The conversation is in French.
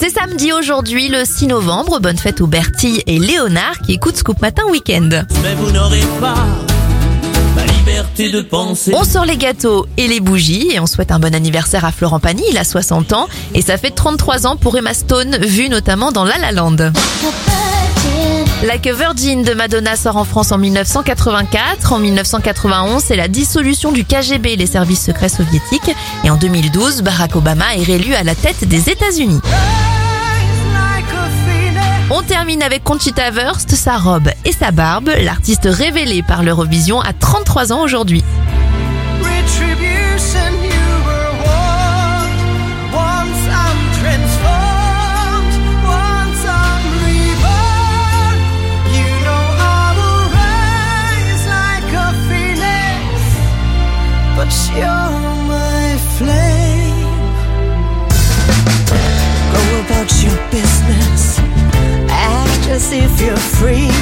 C'est samedi aujourd'hui, le 6 novembre. Bonne fête aux Bertie et Léonard qui écoutent Scoop Matin Week-end. mais vous n'aurez pas ma liberté de penser. On sort les gâteaux et les bougies et on souhaite un bon anniversaire à Florent Pagny, il a 60 ans et ça fait 33 ans pour Emma Stone, vue notamment dans La La Land. Like a Virgin de Madonna sort en France en 1984. En 1991, c'est la dissolution du KGB, les services secrets soviétiques. Et en 2012, Barack Obama est réélu à la tête des États-Unis. On termine avec Conchita Wurst, sa robe et sa barbe. L'artiste révélée par l'Eurovision a 33 ans aujourd'hui. Retribution, you were feel free.